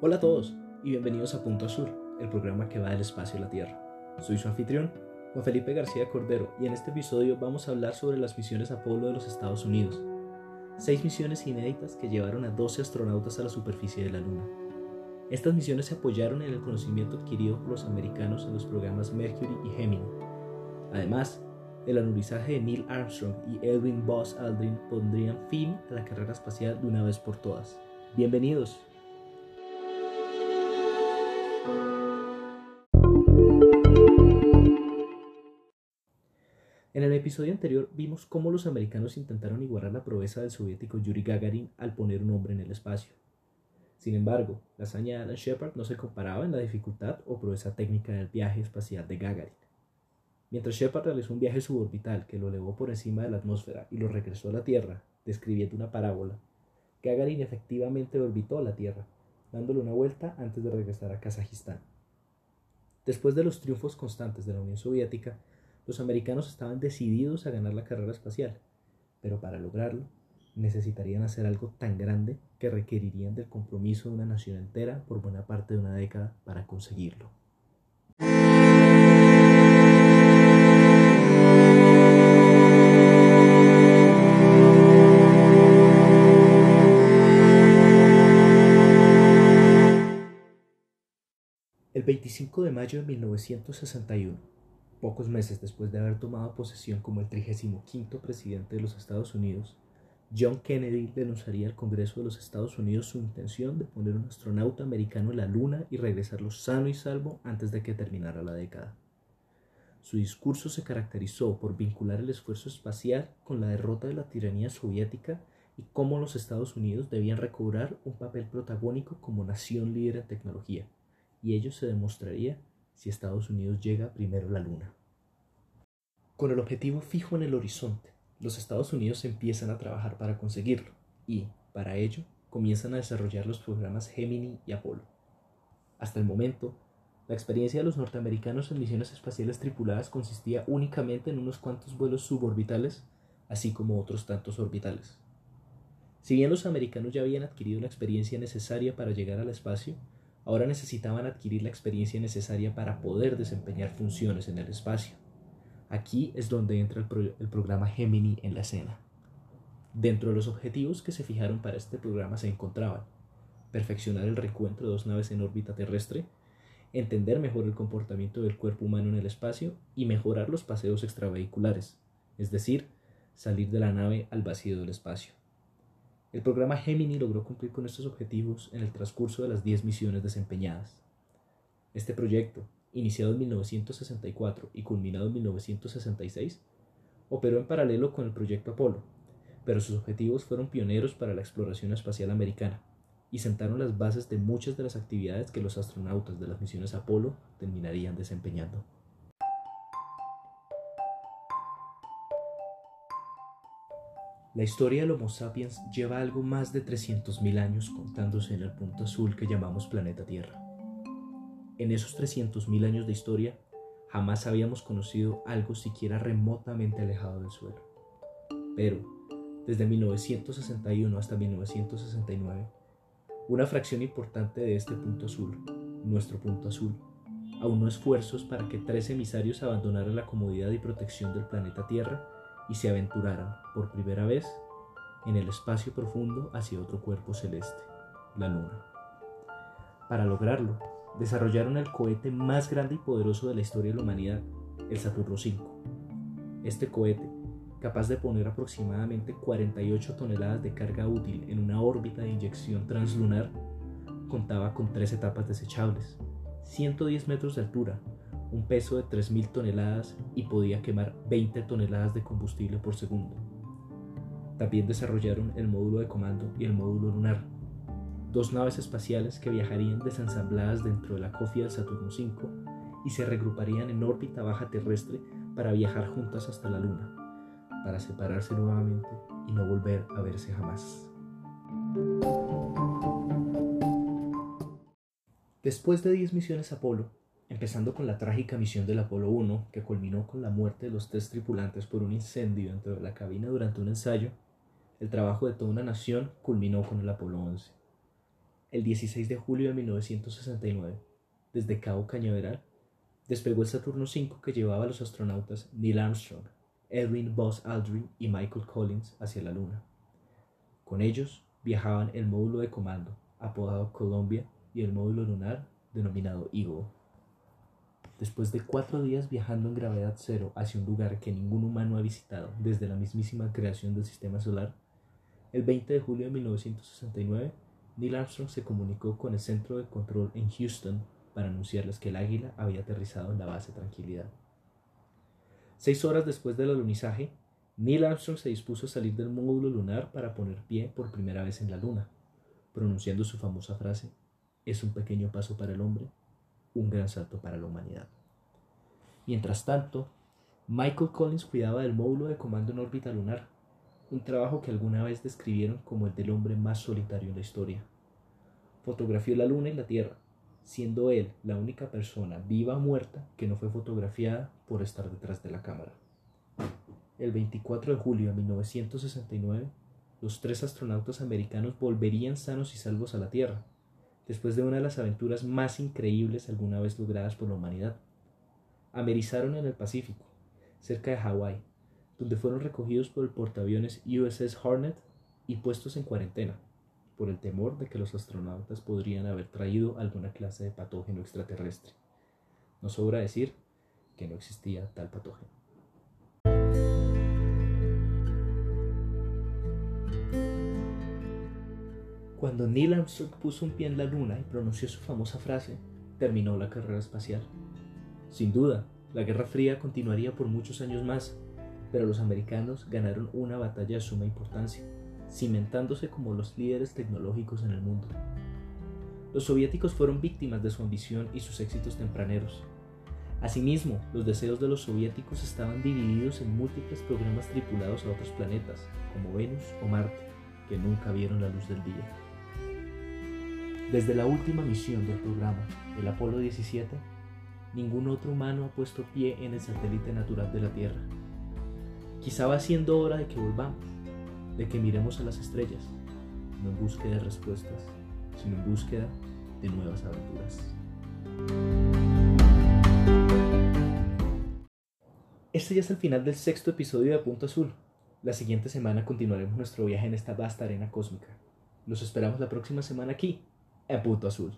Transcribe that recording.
Hola a todos y bienvenidos a Punto Azul, el programa que va del espacio a la Tierra. Soy su anfitrión, Juan Felipe García Cordero, y en este episodio vamos a hablar sobre las misiones Apolo de los Estados Unidos. Seis misiones inéditas que llevaron a 12 astronautas a la superficie de la Luna. Estas misiones se apoyaron en el conocimiento adquirido por los americanos en los programas Mercury y Gemini. Además, el anurizaje de Neil Armstrong y Edwin Buzz Aldrin pondrían fin a la carrera espacial de una vez por todas. Bienvenidos. En el episodio anterior vimos cómo los americanos intentaron igualar la proeza del soviético Yuri Gagarin al poner un hombre en el espacio. Sin embargo, la hazaña de Alan Shepard no se comparaba en la dificultad o proeza técnica del viaje espacial de Gagarin. Mientras Shepard realizó un viaje suborbital que lo elevó por encima de la atmósfera y lo regresó a la Tierra, describiendo una parábola, Gagarin efectivamente orbitó la Tierra, dándole una vuelta antes de regresar a Kazajistán. Después de los triunfos constantes de la Unión Soviética, los americanos estaban decididos a ganar la carrera espacial, pero para lograrlo necesitarían hacer algo tan grande que requerirían del compromiso de una nación entera por buena parte de una década para conseguirlo. 25 de mayo de 1961, pocos meses después de haber tomado posesión como el 35 presidente de los Estados Unidos, John Kennedy denunciaría al Congreso de los Estados Unidos su intención de poner un astronauta americano en la Luna y regresarlo sano y salvo antes de que terminara la década. Su discurso se caracterizó por vincular el esfuerzo espacial con la derrota de la tiranía soviética y cómo los Estados Unidos debían recobrar un papel protagónico como nación líder en tecnología y ello se demostraría si Estados Unidos llega primero a la Luna. Con el objetivo fijo en el horizonte, los Estados Unidos empiezan a trabajar para conseguirlo y, para ello, comienzan a desarrollar los programas Gemini y Apolo. Hasta el momento, la experiencia de los norteamericanos en misiones espaciales tripuladas consistía únicamente en unos cuantos vuelos suborbitales, así como otros tantos orbitales. Si bien los americanos ya habían adquirido la experiencia necesaria para llegar al espacio, ahora necesitaban adquirir la experiencia necesaria para poder desempeñar funciones en el espacio. Aquí es donde entra el, programa Gemini en la escena. Dentro de los objetivos que se fijaron para este programa se encontraban perfeccionar el reencuentro de dos naves en órbita terrestre, entender mejor el comportamiento del cuerpo humano en el espacio y mejorar los paseos extravehiculares, es decir, salir de la nave al vacío del espacio. El programa Gemini logró cumplir con estos objetivos en el transcurso de las 10 misiones desempeñadas. Este proyecto, iniciado en 1964 y culminado en 1966, operó en paralelo con el proyecto Apolo, pero sus objetivos fueron pioneros para la exploración espacial americana y sentaron las bases de muchas de las actividades que los astronautas de las misiones Apolo terminarían desempeñando. La historia del Homo sapiens lleva algo más de 300.000 años contándose en el punto azul que llamamos planeta Tierra. En esos 300.000 años de historia, jamás habíamos conocido algo siquiera remotamente alejado del suelo. Pero, desde 1961 hasta 1969, una fracción importante de este punto azul, nuestro punto azul, aunó esfuerzos para que tres emisarios abandonaran la comodidad y protección del planeta Tierra y se aventuraran por primera vez en el espacio profundo hacia otro cuerpo celeste, la Luna. Para lograrlo, desarrollaron el cohete más grande y poderoso de la historia de la humanidad, el Saturno V. Este cohete, capaz de poner aproximadamente 48 toneladas de carga útil en una órbita de inyección translunar, contaba con tres etapas desechables, 110 metros de altura, un peso de 3.000 toneladas y podía quemar 20 toneladas de combustible por segundo. También desarrollaron el módulo de comando y el módulo lunar, dos naves espaciales que viajarían desensambladas dentro de la cofia del Saturno V y se regruparían en órbita baja terrestre para viajar juntas hasta la Luna, para separarse nuevamente y no volver a verse jamás. Después de 10 misiones Apolo, empezando con la trágica misión del Apolo 1, que culminó con la muerte de los tres tripulantes por un incendio dentro de la cabina durante un ensayo, el trabajo de toda una nación culminó con el Apolo 11. el 16 de julio de 1969, desde Cabo Cañaveral, despegó el Saturno V que llevaba a los astronautas Neil Armstrong, Edwin Buzz Aldrin y Michael Collins hacia la Luna. Con ellos viajaban el módulo de comando, apodado Columbia, y el módulo lunar, denominado Eagle. Después de cuatro días viajando en gravedad cero hacia un lugar que ningún humano ha visitado desde la mismísima creación del sistema solar, el 20 de julio de 1969, Neil Armstrong se comunicó con el centro de control en Houston para anunciarles que el águila había aterrizado en la base Tranquilidad. Seis horas después del alunizaje, Neil Armstrong se dispuso a salir del módulo lunar para poner pie por primera vez en la Luna, pronunciando su famosa frase, es un pequeño paso para el hombre, un gran salto para la humanidad. Mientras tanto, Michael Collins cuidaba del módulo de comando en órbita lunar, un trabajo que alguna vez describieron como el del hombre más solitario en la historia. Fotografió la Luna y la Tierra, siendo él la única persona viva o muerta que no fue fotografiada por estar detrás de la cámara. El 24 de julio de 1969, los tres astronautas americanos volverían sanos y salvos a la Tierra, después de una de las aventuras más increíbles alguna vez logradas por la humanidad. Amerizaron en el Pacífico, cerca de Hawái, donde fueron recogidos por el portaaviones USS Hornet y puestos en cuarentena, por el temor de que los astronautas podrían haber traído alguna clase de patógeno extraterrestre. No sobra decir que no existía tal patógeno. Cuando Neil Armstrong puso un pie en la luna y pronunció su famosa frase, terminó la carrera espacial. Sin duda, la Guerra Fría continuaría por muchos años más, pero los americanos ganaron una batalla de suma importancia, cimentándose como los líderes tecnológicos en el mundo. Los soviéticos fueron víctimas de su ambición y sus éxitos tempraneros. Asimismo, los deseos de los soviéticos estaban divididos en múltiples programas tripulados a otros planetas, como Venus o Marte, que nunca vieron la luz del día. Desde la última misión del programa, el Apolo 17, ningún otro humano ha puesto pie en el satélite natural de la Tierra. Quizá va siendo hora de que volvamos, de que miremos a las estrellas, no en búsqueda de respuestas, sino en búsqueda de nuevas aventuras. Este ya es el final del sexto episodio de Punto Azul. La siguiente semana continuaremos nuestro viaje en esta vasta arena cósmica. Los esperamos la próxima semana aquí, é puto azul.